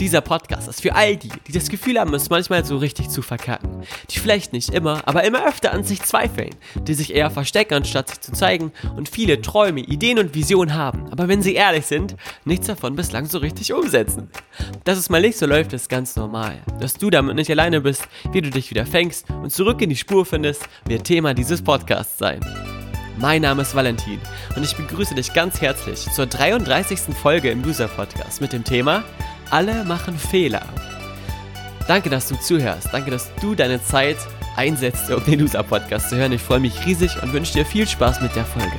Dieser Podcast ist für all die, die das Gefühl haben, es manchmal so richtig zu verkacken. Die vielleicht nicht immer, aber immer öfter an sich zweifeln. Die sich eher verstecken, anstatt sich zu zeigen und viele Träume, Ideen und Visionen haben. Aber wenn sie ehrlich sind, nichts davon bislang so richtig umsetzen. Dass es mal nicht so läuft, ist ganz normal. Dass du damit nicht alleine bist, wie du dich wieder fängst und zurück in die Spur findest, wird Thema dieses Podcasts sein. Mein Name ist Valentin und ich begrüße dich ganz herzlich zur 33. Folge im Loser Podcast mit dem Thema alle machen Fehler. Danke, dass du zuhörst. Danke, dass du deine Zeit einsetzt, um den Loser Podcast zu hören. Ich freue mich riesig und wünsche dir viel Spaß mit der Folge.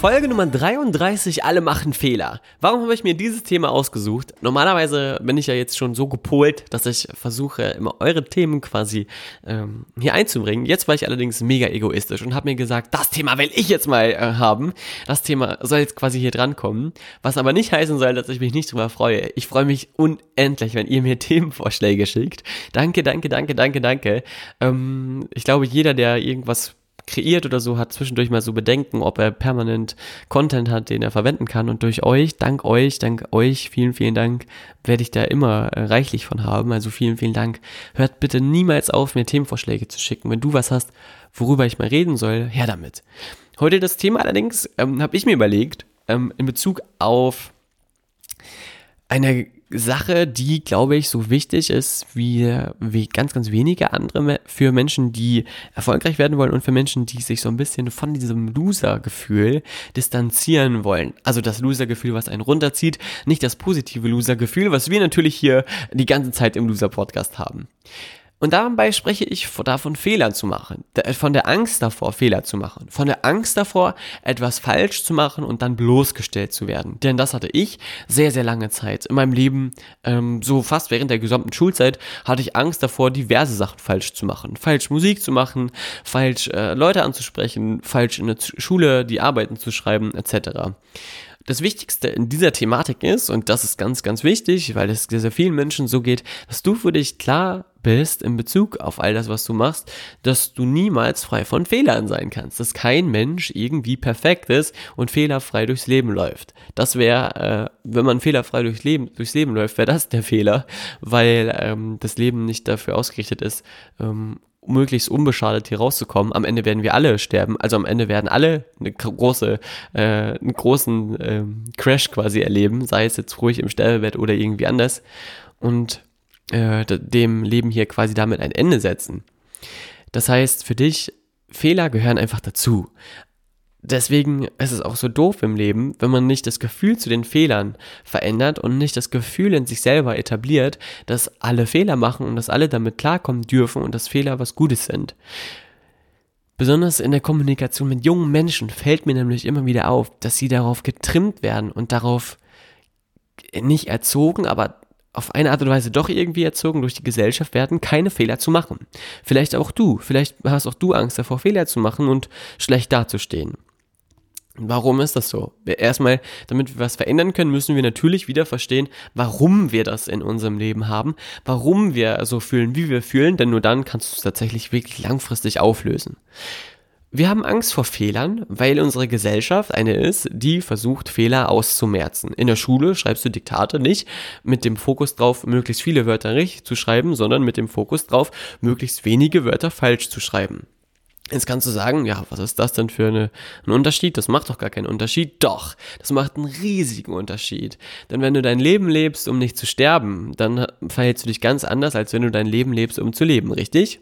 Folge Nummer 33, alle machen Fehler. Warum habe ich mir dieses Thema ausgesucht? Normalerweise bin ich ja jetzt schon so gepolt, dass ich versuche, immer eure Themen quasi ähm, hier einzubringen. Jetzt war ich allerdings mega egoistisch und habe mir gesagt, das Thema will ich jetzt mal äh, haben. Das Thema soll jetzt quasi hier drankommen. Was aber nicht heißen soll, dass ich mich nicht drüber freue. Ich freue mich unendlich, wenn ihr mir Themenvorschläge schickt. Danke, danke, danke, danke, danke. Ähm, ich glaube, jeder, der irgendwas kreiert oder so, hat zwischendurch mal so Bedenken, ob er permanent Content hat, den er verwenden kann. Und durch euch, dank euch, dank euch, vielen, vielen Dank, werde ich da immer äh, reichlich von haben. Also vielen, vielen Dank. Hört bitte niemals auf, mir Themenvorschläge zu schicken. Wenn du was hast, worüber ich mal reden soll, her damit. Heute das Thema allerdings ähm, habe ich mir überlegt, ähm, in Bezug auf eine Sache, die, glaube ich, so wichtig ist wie, wie ganz, ganz wenige andere für Menschen, die erfolgreich werden wollen und für Menschen, die sich so ein bisschen von diesem Loser-Gefühl distanzieren wollen. Also das Loser-Gefühl, was einen runterzieht, nicht das positive Loser-Gefühl, was wir natürlich hier die ganze Zeit im Loser-Podcast haben. Und dabei spreche ich davon, Fehler zu machen, von der Angst davor, Fehler zu machen, von der Angst davor, etwas falsch zu machen und dann bloßgestellt zu werden. Denn das hatte ich sehr, sehr lange Zeit in meinem Leben, ähm, so fast während der gesamten Schulzeit, hatte ich Angst davor, diverse Sachen falsch zu machen. Falsch Musik zu machen, falsch äh, Leute anzusprechen, falsch in der Schule die Arbeiten zu schreiben, etc. Das Wichtigste in dieser Thematik ist, und das ist ganz, ganz wichtig, weil es sehr, sehr vielen Menschen so geht, dass du für dich klar bist in Bezug auf all das, was du machst, dass du niemals frei von Fehlern sein kannst, dass kein Mensch irgendwie perfekt ist und fehlerfrei durchs Leben läuft. Das wäre, äh, wenn man fehlerfrei durchs Leben, durchs Leben läuft, wäre das der Fehler, weil ähm, das Leben nicht dafür ausgerichtet ist, ähm, möglichst unbeschadet hier rauszukommen. Am Ende werden wir alle sterben. Also am Ende werden alle eine große, äh, einen großen äh, Crash quasi erleben, sei es jetzt ruhig im Sterbebett oder irgendwie anders. Und äh, dem Leben hier quasi damit ein Ende setzen. Das heißt, für dich, Fehler gehören einfach dazu deswegen ist es auch so doof im Leben, wenn man nicht das Gefühl zu den Fehlern verändert und nicht das Gefühl in sich selber etabliert, dass alle Fehler machen und dass alle damit klarkommen dürfen und dass Fehler was Gutes sind. Besonders in der Kommunikation mit jungen Menschen fällt mir nämlich immer wieder auf, dass sie darauf getrimmt werden und darauf nicht erzogen, aber auf eine Art und Weise doch irgendwie erzogen durch die Gesellschaft werden, keine Fehler zu machen. Vielleicht auch du, vielleicht hast auch du Angst davor, Fehler zu machen und schlecht dazustehen. Warum ist das so? Erstmal, damit wir was verändern können, müssen wir natürlich wieder verstehen, warum wir das in unserem Leben haben, warum wir so fühlen, wie wir fühlen, denn nur dann kannst du es tatsächlich wirklich langfristig auflösen. Wir haben Angst vor Fehlern, weil unsere Gesellschaft eine ist, die versucht, Fehler auszumerzen. In der Schule schreibst du Diktate nicht mit dem Fokus drauf, möglichst viele Wörter richtig zu schreiben, sondern mit dem Fokus drauf, möglichst wenige Wörter falsch zu schreiben. Jetzt kannst du sagen, ja, was ist das denn für eine, ein Unterschied? Das macht doch gar keinen Unterschied. Doch, das macht einen riesigen Unterschied. Denn wenn du dein Leben lebst, um nicht zu sterben, dann verhältst du dich ganz anders, als wenn du dein Leben lebst, um zu leben, richtig?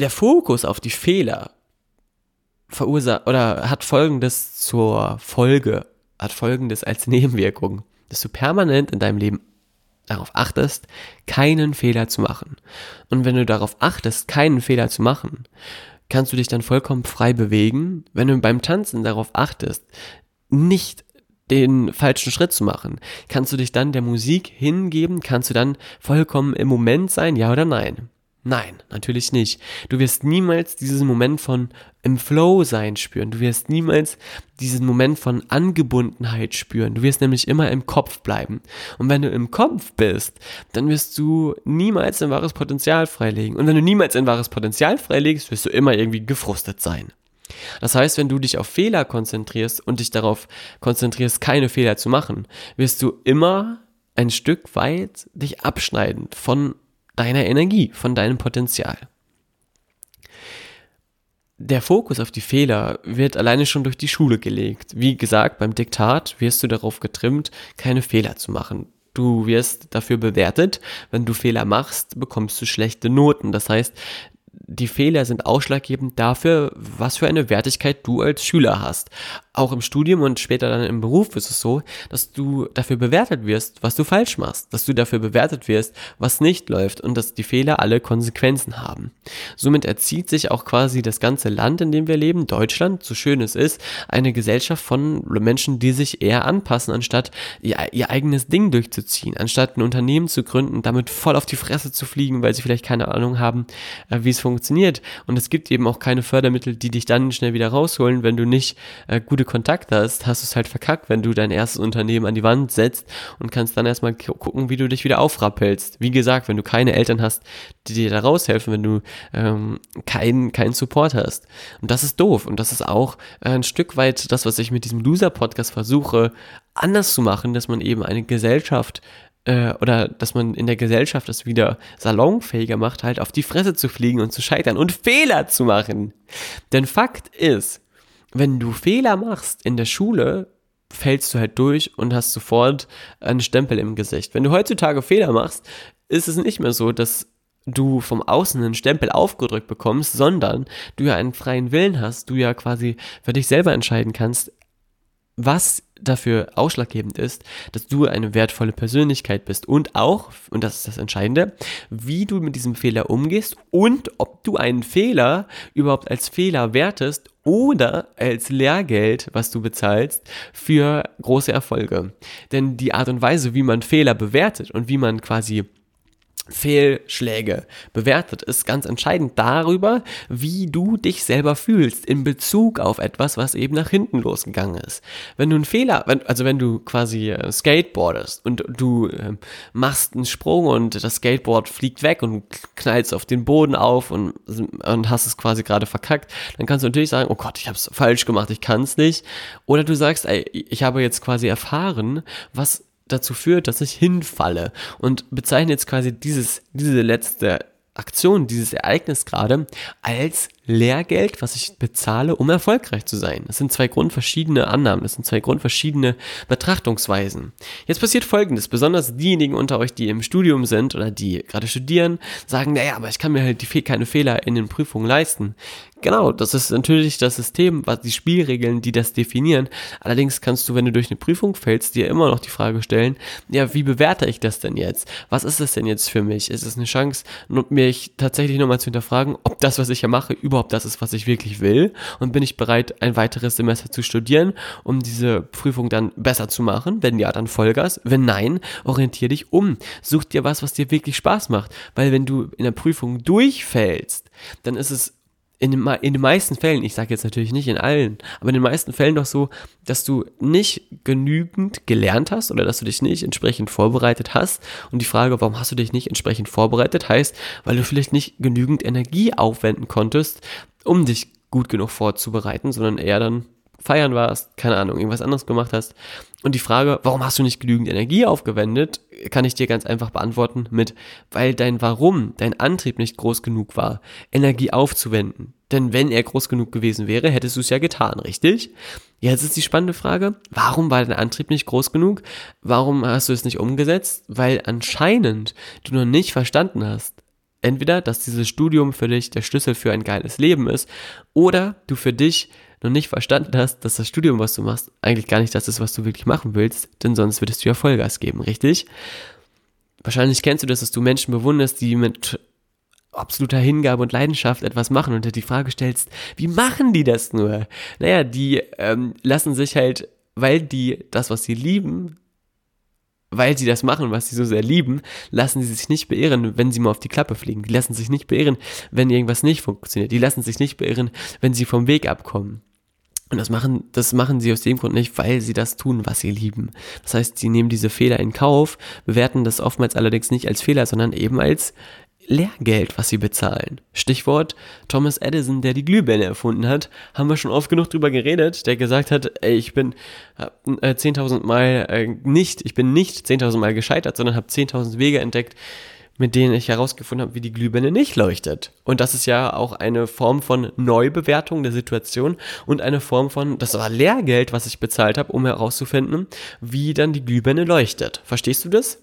Der Fokus auf die Fehler verursacht oder hat folgendes zur Folge, hat folgendes als Nebenwirkung, dass du permanent in deinem Leben darauf achtest, keinen Fehler zu machen. Und wenn du darauf achtest, keinen Fehler zu machen, kannst du dich dann vollkommen frei bewegen. Wenn du beim Tanzen darauf achtest, nicht den falschen Schritt zu machen? Kannst du dich dann der Musik hingeben? Kannst du dann vollkommen im Moment sein? Ja oder nein? Nein, natürlich nicht. Du wirst niemals diesen Moment von im Flow sein spüren. Du wirst niemals diesen Moment von Angebundenheit spüren. Du wirst nämlich immer im Kopf bleiben. Und wenn du im Kopf bist, dann wirst du niemals ein wahres Potenzial freilegen. Und wenn du niemals ein wahres Potenzial freilegst, wirst du immer irgendwie gefrustet sein. Das heißt, wenn du dich auf Fehler konzentrierst und dich darauf konzentrierst, keine Fehler zu machen, wirst du immer ein Stück weit dich abschneiden von deiner Energie, von deinem Potenzial. Der Fokus auf die Fehler wird alleine schon durch die Schule gelegt. Wie gesagt, beim Diktat wirst du darauf getrimmt, keine Fehler zu machen. Du wirst dafür bewertet. Wenn du Fehler machst, bekommst du schlechte Noten. Das heißt, die Fehler sind ausschlaggebend dafür, was für eine Wertigkeit du als Schüler hast auch im Studium und später dann im Beruf ist es so, dass du dafür bewertet wirst, was du falsch machst, dass du dafür bewertet wirst, was nicht läuft und dass die Fehler alle Konsequenzen haben. Somit erzieht sich auch quasi das ganze Land, in dem wir leben, Deutschland, so schön es ist, eine Gesellschaft von Menschen, die sich eher anpassen, anstatt ihr, ihr eigenes Ding durchzuziehen, anstatt ein Unternehmen zu gründen, damit voll auf die Fresse zu fliegen, weil sie vielleicht keine Ahnung haben, äh, wie es funktioniert. Und es gibt eben auch keine Fördermittel, die dich dann schnell wieder rausholen, wenn du nicht äh, gute Kontakt hast, hast du es halt verkackt, wenn du dein erstes Unternehmen an die Wand setzt und kannst dann erstmal gucken, wie du dich wieder aufrappelst. Wie gesagt, wenn du keine Eltern hast, die dir da raushelfen, wenn du ähm, keinen keinen Support hast. Und das ist doof. Und das ist auch äh, ein Stück weit das, was ich mit diesem Loser-Podcast versuche, anders zu machen, dass man eben eine Gesellschaft äh, oder dass man in der Gesellschaft es wieder salonfähiger macht, halt auf die Fresse zu fliegen und zu scheitern und Fehler zu machen. Denn Fakt ist, wenn du Fehler machst in der Schule, fällst du halt durch und hast sofort einen Stempel im Gesicht. Wenn du heutzutage Fehler machst, ist es nicht mehr so, dass du vom Außen einen Stempel aufgedrückt bekommst, sondern du ja einen freien Willen hast, du ja quasi für dich selber entscheiden kannst, was dafür ausschlaggebend ist, dass du eine wertvolle Persönlichkeit bist und auch, und das ist das Entscheidende, wie du mit diesem Fehler umgehst und ob du einen Fehler überhaupt als Fehler wertest oder als Lehrgeld, was du bezahlst, für große Erfolge. Denn die Art und Weise, wie man Fehler bewertet und wie man quasi Fehlschläge bewertet, ist ganz entscheidend darüber, wie du dich selber fühlst in Bezug auf etwas, was eben nach hinten losgegangen ist. Wenn du einen Fehler, wenn, also wenn du quasi äh, skateboardest und du äh, machst einen Sprung und das Skateboard fliegt weg und knallst auf den Boden auf und, und hast es quasi gerade verkackt, dann kannst du natürlich sagen, oh Gott, ich habe es falsch gemacht, ich kann es nicht. Oder du sagst, ey, ich habe jetzt quasi erfahren, was dazu führt, dass ich hinfalle. Und bezeichne jetzt quasi dieses, diese letzte Aktion, dieses Ereignis gerade als Lehrgeld, was ich bezahle, um erfolgreich zu sein. Das sind zwei grundverschiedene Annahmen, das sind zwei grundverschiedene Betrachtungsweisen. Jetzt passiert Folgendes, besonders diejenigen unter euch, die im Studium sind oder die gerade studieren, sagen, naja, aber ich kann mir halt die, keine Fehler in den Prüfungen leisten. Genau, das ist natürlich das System, was die Spielregeln, die das definieren. Allerdings kannst du, wenn du durch eine Prüfung fällst, dir immer noch die Frage stellen, ja, wie bewerte ich das denn jetzt? Was ist das denn jetzt für mich? Ist es eine Chance, mich tatsächlich nochmal zu hinterfragen, ob das, was ich ja mache, überhaupt das ist, was ich wirklich will? Und bin ich bereit, ein weiteres Semester zu studieren, um diese Prüfung dann besser zu machen? Wenn ja, dann Vollgas. Wenn nein, orientier dich um. Such dir was, was dir wirklich Spaß macht. Weil wenn du in der Prüfung durchfällst, dann ist es in den, in den meisten Fällen, ich sage jetzt natürlich nicht in allen, aber in den meisten Fällen doch so, dass du nicht genügend gelernt hast oder dass du dich nicht entsprechend vorbereitet hast. Und die Frage, warum hast du dich nicht entsprechend vorbereitet, heißt, weil du vielleicht nicht genügend Energie aufwenden konntest, um dich gut genug vorzubereiten, sondern eher dann feiern warst, keine Ahnung, irgendwas anderes gemacht hast. Und die Frage, warum hast du nicht genügend Energie aufgewendet, kann ich dir ganz einfach beantworten mit, weil dein Warum, dein Antrieb nicht groß genug war, Energie aufzuwenden. Denn wenn er groß genug gewesen wäre, hättest du es ja getan, richtig? Jetzt ist die spannende Frage, warum war dein Antrieb nicht groß genug? Warum hast du es nicht umgesetzt? Weil anscheinend du noch nicht verstanden hast, entweder, dass dieses Studium für dich der Schlüssel für ein geiles Leben ist, oder du für dich noch nicht verstanden hast, dass das Studium, was du machst, eigentlich gar nicht das ist, was du wirklich machen willst, denn sonst würdest du ja Vollgas geben, richtig? Wahrscheinlich kennst du das, dass du Menschen bewunderst, die mit absoluter Hingabe und Leidenschaft etwas machen und dir die Frage stellst, wie machen die das nur? Naja, die ähm, lassen sich halt weil die das, was sie lieben, weil sie das machen, was sie so sehr lieben, lassen sie sich nicht beirren, wenn sie mal auf die Klappe fliegen. Die lassen sich nicht beirren, wenn irgendwas nicht funktioniert. Die lassen sich nicht beirren, wenn sie vom Weg abkommen. Und das machen, das machen sie aus dem Grund nicht, weil sie das tun, was sie lieben. Das heißt, sie nehmen diese Fehler in Kauf, bewerten das oftmals allerdings nicht als Fehler, sondern eben als Lehrgeld, was sie bezahlen. Stichwort Thomas Edison, der die Glühbirne erfunden hat, haben wir schon oft genug drüber geredet, der gesagt hat, ey, ich bin äh, 10.000 Mal äh, nicht, ich bin nicht 10.000 Mal gescheitert, sondern habe 10.000 Wege entdeckt, mit denen ich herausgefunden habe, wie die Glühbirne nicht leuchtet. Und das ist ja auch eine Form von Neubewertung der Situation und eine Form von, das war Lehrgeld, was ich bezahlt habe, um herauszufinden, wie dann die Glühbirne leuchtet. Verstehst du das?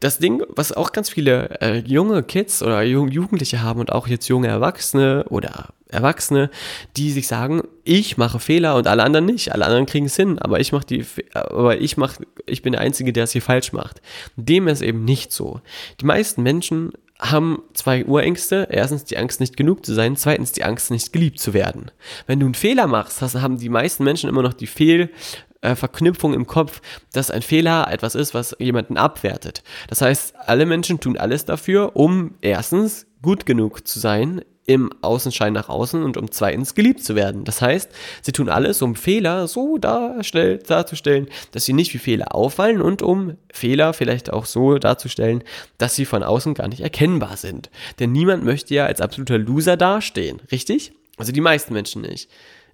das Ding, was auch ganz viele äh, junge Kids oder Jugendliche haben und auch jetzt junge Erwachsene oder Erwachsene, die sich sagen, ich mache Fehler und alle anderen nicht, alle anderen kriegen es hin, aber ich mache die, aber ich mache, ich bin der Einzige, der es hier falsch macht. Dem ist eben nicht so. Die meisten Menschen haben zwei Urängste. Erstens die Angst, nicht genug zu sein. Zweitens die Angst, nicht geliebt zu werden. Wenn du einen Fehler machst, haben die meisten Menschen immer noch die Fehl, äh, Verknüpfung im Kopf, dass ein Fehler etwas ist, was jemanden abwertet. Das heißt, alle Menschen tun alles dafür, um erstens gut genug zu sein im Außenschein nach außen und um zweitens geliebt zu werden. Das heißt, sie tun alles, um Fehler so darzustellen, dass sie nicht wie Fehler auffallen und um Fehler vielleicht auch so darzustellen, dass sie von außen gar nicht erkennbar sind. Denn niemand möchte ja als absoluter Loser dastehen, richtig? Also die meisten Menschen nicht.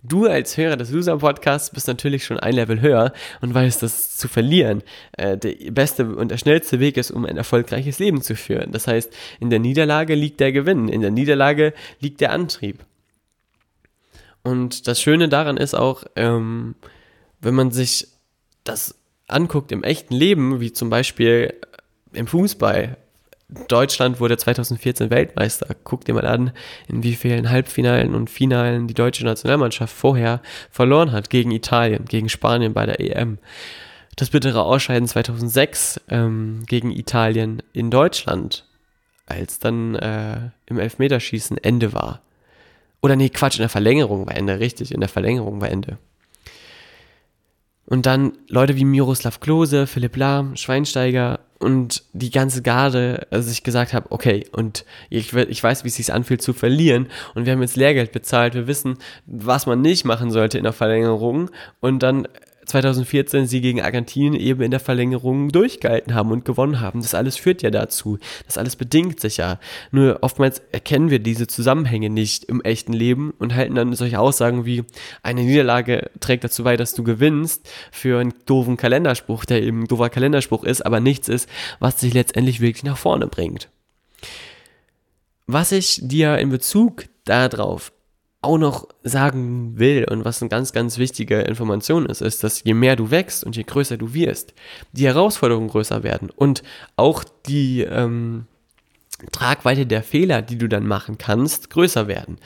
Du als Hörer des Loser-Podcasts bist natürlich schon ein Level höher und weißt, dass zu verlieren äh, der beste und der schnellste Weg ist, um ein erfolgreiches Leben zu führen. Das heißt, in der Niederlage liegt der Gewinn, in der Niederlage liegt der Antrieb. Und das Schöne daran ist auch, ähm, wenn man sich das anguckt im echten Leben, wie zum Beispiel im Fußball, Deutschland wurde 2014 Weltmeister. Guck dir mal an, in wie vielen Halbfinalen und Finalen die deutsche Nationalmannschaft vorher verloren hat gegen Italien, gegen Spanien bei der EM. Das bittere Ausscheiden 2006 ähm, gegen Italien in Deutschland, als dann äh, im Elfmeterschießen Ende war. Oder nee, Quatsch, in der Verlängerung war Ende, richtig, in der Verlängerung war Ende. Und dann Leute wie Miroslav Klose, Philipp Lahm, Schweinsteiger und die ganze Garde, also gesagt habe, okay, und ich, ich weiß, wie es sich anfühlt zu verlieren. Und wir haben jetzt Lehrgeld bezahlt, wir wissen, was man nicht machen sollte in der Verlängerung. Und dann 2014 sie gegen Argentinien eben in der Verlängerung durchgehalten haben und gewonnen haben. Das alles führt ja dazu. Das alles bedingt sich ja. Nur oftmals erkennen wir diese Zusammenhänge nicht im echten Leben und halten dann solche Aussagen wie eine Niederlage trägt dazu bei, dass du gewinnst für einen doofen Kalenderspruch, der eben ein doofer Kalenderspruch ist, aber nichts ist, was dich letztendlich wirklich nach vorne bringt. Was ich dir in Bezug darauf auch noch sagen will und was eine ganz, ganz wichtige Information ist, ist, dass je mehr du wächst und je größer du wirst, die Herausforderungen größer werden und auch die ähm, Tragweite der Fehler, die du dann machen kannst, größer werden.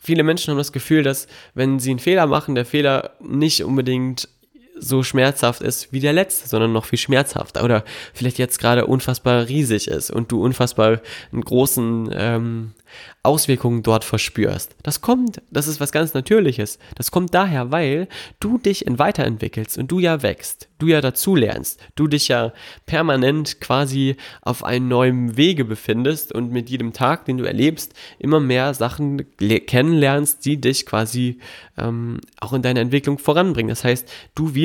Viele Menschen haben das Gefühl, dass wenn sie einen Fehler machen, der Fehler nicht unbedingt so schmerzhaft ist wie der letzte, sondern noch viel schmerzhafter oder vielleicht jetzt gerade unfassbar riesig ist und du unfassbar einen großen ähm, Auswirkungen dort verspürst. Das kommt, das ist was ganz Natürliches. Das kommt daher, weil du dich weiterentwickelst und du ja wächst, du ja dazulernst, du dich ja permanent quasi auf einem neuen Wege befindest und mit jedem Tag, den du erlebst, immer mehr Sachen kennenlernst, die dich quasi ähm, auch in deiner Entwicklung voranbringen. Das heißt, du wirst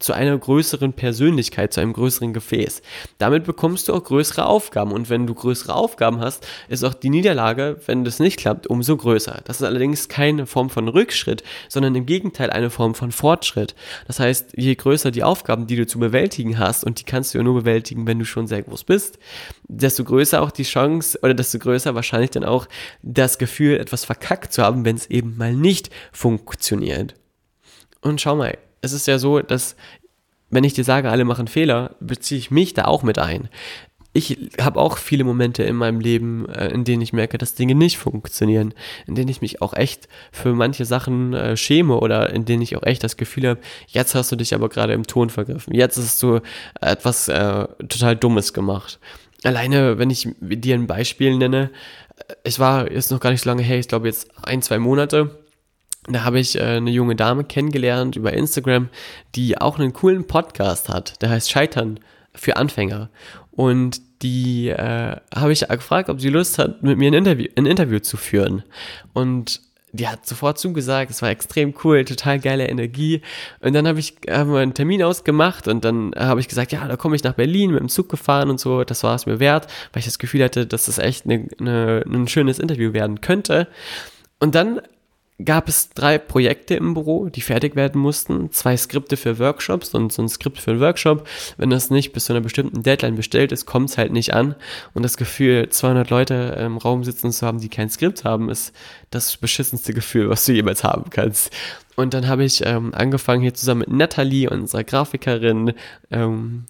zu einer größeren Persönlichkeit, zu einem größeren Gefäß. Damit bekommst du auch größere Aufgaben. Und wenn du größere Aufgaben hast, ist auch die Niederlage, wenn das nicht klappt, umso größer. Das ist allerdings keine Form von Rückschritt, sondern im Gegenteil eine Form von Fortschritt. Das heißt, je größer die Aufgaben, die du zu bewältigen hast, und die kannst du ja nur bewältigen, wenn du schon sehr groß bist, desto größer auch die Chance oder desto größer wahrscheinlich dann auch das Gefühl, etwas verkackt zu haben, wenn es eben mal nicht funktioniert. Und schau mal, es ist ja so, dass wenn ich dir sage, alle machen Fehler, beziehe ich mich da auch mit ein. Ich habe auch viele Momente in meinem Leben, äh, in denen ich merke, dass Dinge nicht funktionieren, in denen ich mich auch echt für manche Sachen äh, schäme oder in denen ich auch echt das Gefühl habe, jetzt hast du dich aber gerade im Ton vergriffen, jetzt hast du etwas äh, total Dummes gemacht. Alleine, wenn ich dir ein Beispiel nenne, ich war jetzt noch gar nicht so lange her, ich glaube jetzt ein, zwei Monate, da habe ich äh, eine junge Dame kennengelernt über Instagram, die auch einen coolen Podcast hat. Der heißt Scheitern für Anfänger. Und die äh, habe ich gefragt, ob sie Lust hat, mit mir ein Interview, ein Interview zu führen. Und die hat sofort zugesagt, es war extrem cool, total geile Energie. Und dann habe ich haben wir einen Termin ausgemacht und dann habe ich gesagt, ja, da komme ich nach Berlin mit dem Zug gefahren und so, das war es mir wert, weil ich das Gefühl hatte, dass das echt eine, eine, ein schönes Interview werden könnte. Und dann gab es drei Projekte im Büro, die fertig werden mussten. Zwei Skripte für Workshops und so ein Skript für einen Workshop. Wenn das nicht bis zu einer bestimmten Deadline bestellt ist, kommt es halt nicht an. Und das Gefühl, 200 Leute im Raum sitzen zu haben, die kein Skript haben, ist das beschissenste Gefühl, was du jemals haben kannst. Und dann habe ich ähm, angefangen, hier zusammen mit Natalie, unserer Grafikerin, ähm,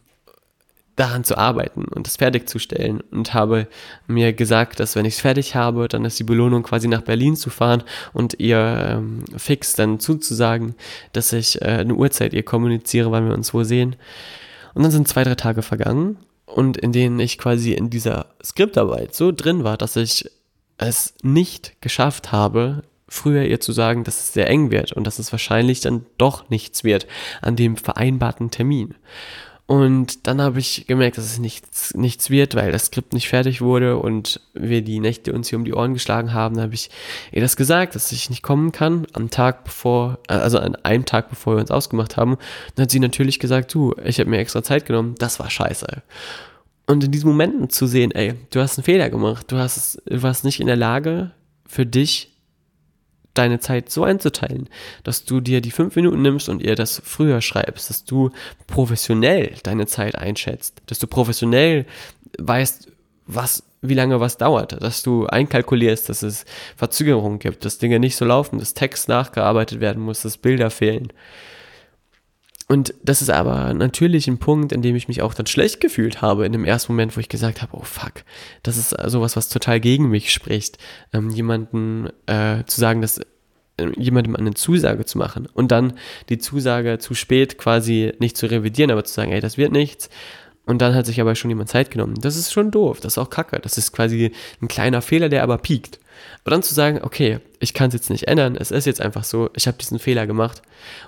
daran zu arbeiten und das fertigzustellen und habe mir gesagt, dass wenn ich es fertig habe, dann ist die Belohnung quasi nach Berlin zu fahren und ihr ähm, fix dann zuzusagen, dass ich äh, eine Uhrzeit ihr kommuniziere, wann wir uns wo sehen. Und dann sind zwei, drei Tage vergangen und in denen ich quasi in dieser Skriptarbeit so drin war, dass ich es nicht geschafft habe, früher ihr zu sagen, dass es sehr eng wird und dass es wahrscheinlich dann doch nichts wird an dem vereinbarten Termin. Und dann habe ich gemerkt, dass es nichts, nichts wird, weil das Skript nicht fertig wurde und wir die Nächte uns hier um die Ohren geschlagen haben. Da habe ich ihr das gesagt, dass ich nicht kommen kann, am Tag bevor, also an einem Tag bevor wir uns ausgemacht haben. Dann hat sie natürlich gesagt, du, ich habe mir extra Zeit genommen, das war scheiße. Und in diesen Momenten zu sehen, ey, du hast einen Fehler gemacht, du, hast, du warst nicht in der Lage, für dich deine Zeit so einzuteilen, dass du dir die fünf Minuten nimmst und ihr das früher schreibst, dass du professionell deine Zeit einschätzt, dass du professionell weißt, was, wie lange was dauert, dass du einkalkulierst, dass es Verzögerungen gibt, dass Dinge nicht so laufen, dass Text nachgearbeitet werden muss, dass Bilder fehlen. Und das ist aber natürlich ein Punkt, in dem ich mich auch dann schlecht gefühlt habe, in dem ersten Moment, wo ich gesagt habe, oh fuck, das ist sowas, was total gegen mich spricht, ähm, jemanden äh, zu sagen, dass äh, jemandem eine Zusage zu machen und dann die Zusage zu spät quasi nicht zu revidieren, aber zu sagen, ey, das wird nichts. Und dann hat sich aber schon jemand Zeit genommen. Das ist schon doof, das ist auch kacke. Das ist quasi ein kleiner Fehler, der aber piekt. Aber dann zu sagen, okay, ich kann es jetzt nicht ändern, es ist jetzt einfach so, ich habe diesen Fehler gemacht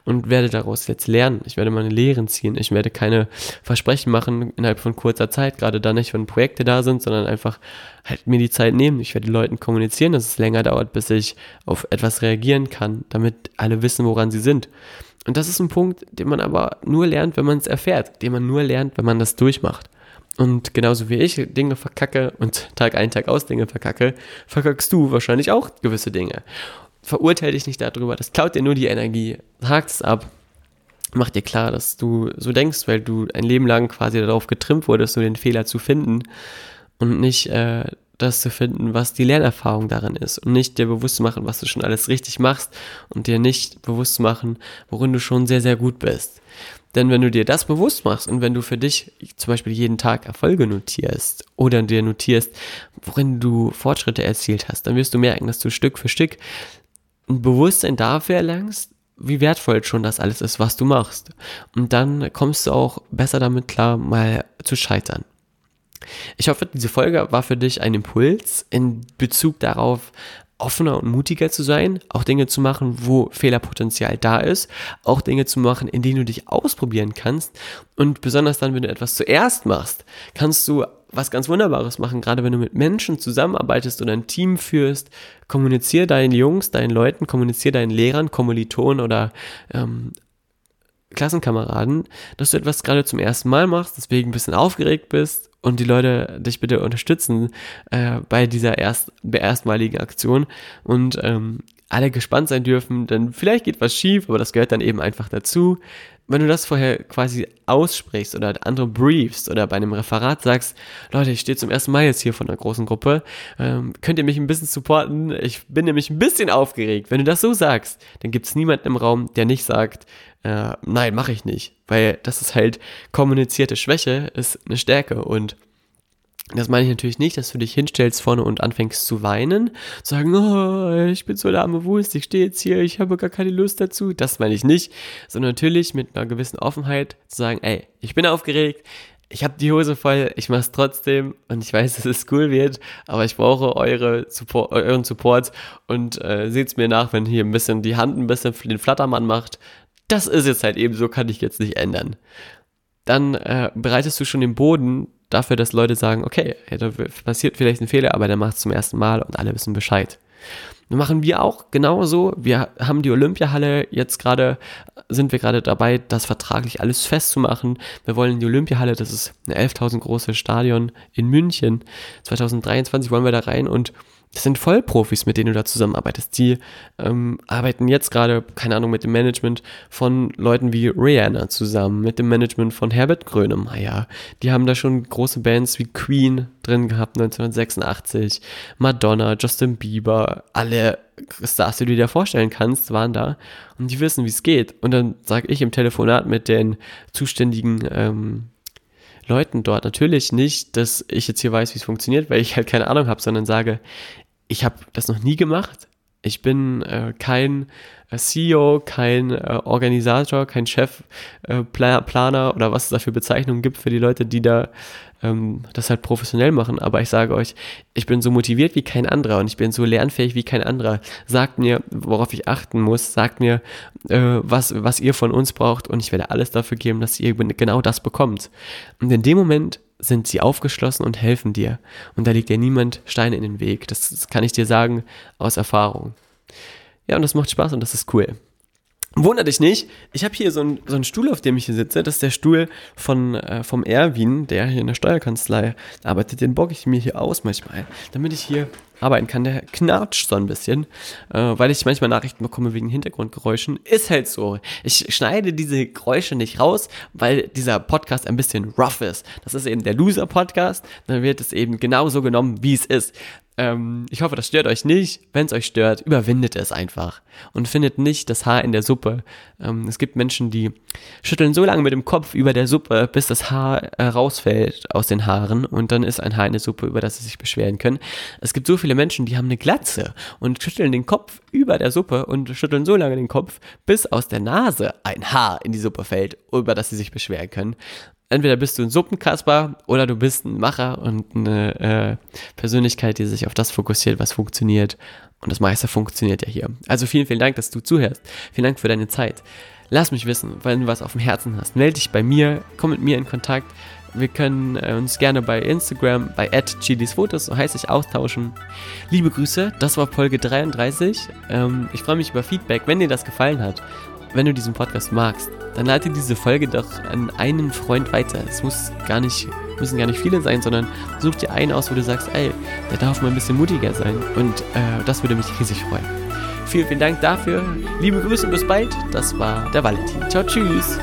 und werde daraus jetzt lernen. Ich werde meine Lehren ziehen. Ich werde keine Versprechen machen innerhalb von kurzer Zeit, gerade dann nicht, wenn Projekte da sind, sondern einfach halt mir die Zeit nehmen. Ich werde Leuten kommunizieren, dass es länger dauert, bis ich auf etwas reagieren kann, damit alle wissen, woran sie sind. Und das ist ein Punkt, den man aber nur lernt, wenn man es erfährt, den man nur lernt, wenn man das durchmacht. Und genauso wie ich Dinge verkacke und Tag ein, Tag aus Dinge verkacke, verkackst du wahrscheinlich auch gewisse Dinge. Verurteile dich nicht darüber, das klaut dir nur die Energie. Hakt es ab. Mach dir klar, dass du so denkst, weil du ein Leben lang quasi darauf getrimmt wurdest, so den Fehler zu finden und nicht äh, das zu finden, was die Lernerfahrung darin ist und nicht dir bewusst zu machen, was du schon alles richtig machst und dir nicht bewusst zu machen, worin du schon sehr, sehr gut bist. Denn wenn du dir das bewusst machst und wenn du für dich zum Beispiel jeden Tag Erfolge notierst oder dir notierst, worin du Fortschritte erzielt hast, dann wirst du merken, dass du Stück für Stück ein Bewusstsein dafür erlangst, wie wertvoll schon das alles ist, was du machst. Und dann kommst du auch besser damit klar, mal zu scheitern. Ich hoffe, diese Folge war für dich ein Impuls in Bezug darauf, offener und mutiger zu sein, auch Dinge zu machen, wo Fehlerpotenzial da ist, auch Dinge zu machen, in denen du dich ausprobieren kannst. Und besonders dann, wenn du etwas zuerst machst, kannst du was ganz Wunderbares machen, gerade wenn du mit Menschen zusammenarbeitest oder ein Team führst. Kommunizier deinen Jungs, deinen Leuten, kommunizier deinen Lehrern, Kommilitonen oder ähm, Klassenkameraden, dass du etwas gerade zum ersten Mal machst, deswegen ein bisschen aufgeregt bist und die Leute dich bitte unterstützen äh, bei dieser erst, erstmaligen Aktion. Und ähm, alle gespannt sein dürfen, denn vielleicht geht was schief, aber das gehört dann eben einfach dazu. Wenn du das vorher quasi aussprichst oder andere briefst oder bei einem Referat sagst, Leute, ich stehe zum ersten Mal jetzt hier von einer großen Gruppe, ähm, könnt ihr mich ein bisschen supporten? Ich bin nämlich ein bisschen aufgeregt. Wenn du das so sagst, dann gibt es niemanden im Raum, der nicht sagt, äh, nein, mache ich nicht. Weil das ist halt kommunizierte Schwäche, ist eine Stärke und das meine ich natürlich nicht, dass du dich hinstellst vorne und anfängst zu weinen, sagen, oh, ich bin so lahme Wurst, ich stehe jetzt hier, ich habe gar keine Lust dazu. Das meine ich nicht, sondern natürlich mit einer gewissen Offenheit zu sagen, ey, ich bin aufgeregt, ich habe die Hose voll, ich mache es trotzdem und ich weiß, dass es cool wird, aber ich brauche eure Support, euren Support und äh, seht's mir nach, wenn hier ein bisschen die Hand ein bisschen den Flattermann macht. Das ist jetzt halt eben so, kann ich jetzt nicht ändern. Dann äh, bereitest du schon den Boden dafür, dass Leute sagen, okay, da passiert vielleicht ein Fehler, aber der macht es zum ersten Mal und alle wissen Bescheid. Machen wir auch genauso. Wir haben die Olympiahalle jetzt gerade, sind wir gerade dabei, das vertraglich alles festzumachen. Wir wollen die Olympiahalle, das ist ein 11.000 großes Stadion in München. 2023 wollen wir da rein und das sind Vollprofis, mit denen du da zusammenarbeitest. Die ähm, arbeiten jetzt gerade, keine Ahnung, mit dem Management von Leuten wie Rihanna zusammen, mit dem Management von Herbert Grönemeyer. Die haben da schon große Bands wie Queen drin gehabt, 1986, Madonna, Justin Bieber, alle Stars, die du dir vorstellen kannst, waren da und die wissen, wie es geht. Und dann sage ich im Telefonat mit den zuständigen ähm, Leuten dort natürlich nicht, dass ich jetzt hier weiß, wie es funktioniert, weil ich halt keine Ahnung habe, sondern sage, ich habe das noch nie gemacht. Ich bin äh, kein äh, CEO, kein äh, Organisator, kein Chefplaner äh, oder was es da für Bezeichnungen gibt für die Leute, die da ähm, das halt professionell machen. Aber ich sage euch, ich bin so motiviert wie kein anderer und ich bin so lernfähig wie kein anderer. Sagt mir, worauf ich achten muss. Sagt mir, äh, was, was ihr von uns braucht und ich werde alles dafür geben, dass ihr genau das bekommt. Und in dem Moment sind sie aufgeschlossen und helfen dir. Und da legt dir niemand Steine in den Weg. Das, das kann ich dir sagen aus Erfahrung. Ja, und das macht Spaß und das ist cool. Wunder dich nicht, ich habe hier so einen, so einen Stuhl, auf dem ich hier sitze. Das ist der Stuhl von, äh, vom Erwin, der hier in der Steuerkanzlei arbeitet. Den bocke ich mir hier aus manchmal, damit ich hier arbeiten kann. Der knatscht so ein bisschen, äh, weil ich manchmal Nachrichten bekomme wegen Hintergrundgeräuschen. Ist halt so. Ich schneide diese Geräusche nicht raus, weil dieser Podcast ein bisschen rough ist. Das ist eben der Loser-Podcast. Dann wird es eben genauso genommen, wie es ist. Ähm, ich hoffe, das stört euch nicht. Wenn es euch stört, überwindet es einfach und findet nicht das Haar in der Suppe. Ähm, es gibt Menschen, die schütteln so lange mit dem Kopf über der Suppe, bis das Haar äh, rausfällt aus den Haaren und dann ist ein Haar in der Suppe, über das sie sich beschweren können. Es gibt so viele Menschen, die haben eine Glatze und schütteln den Kopf über der Suppe und schütteln so lange den Kopf, bis aus der Nase ein Haar in die Suppe fällt, über das sie sich beschweren können entweder bist du ein Suppenkasper oder du bist ein Macher und eine äh, Persönlichkeit, die sich auf das fokussiert, was funktioniert. Und das meiste funktioniert ja hier. Also vielen, vielen Dank, dass du zuhörst. Vielen Dank für deine Zeit. Lass mich wissen, wenn du was auf dem Herzen hast. Melde dich bei mir, komm mit mir in Kontakt. Wir können äh, uns gerne bei Instagram, bei @chilisfotos, so heißt ich, austauschen. Liebe Grüße, das war Folge 33. Ähm, ich freue mich über Feedback, wenn dir das gefallen hat wenn du diesen Podcast magst, dann leite diese Folge doch an einen Freund weiter. Es muss gar nicht, müssen gar nicht viele sein, sondern such dir einen aus, wo du sagst, ey, der darf mal ein bisschen mutiger sein. Und äh, das würde mich riesig freuen. Vielen, vielen Dank dafür. Liebe Grüße und bis bald. Das war der Valentin. Ciao, tschüss.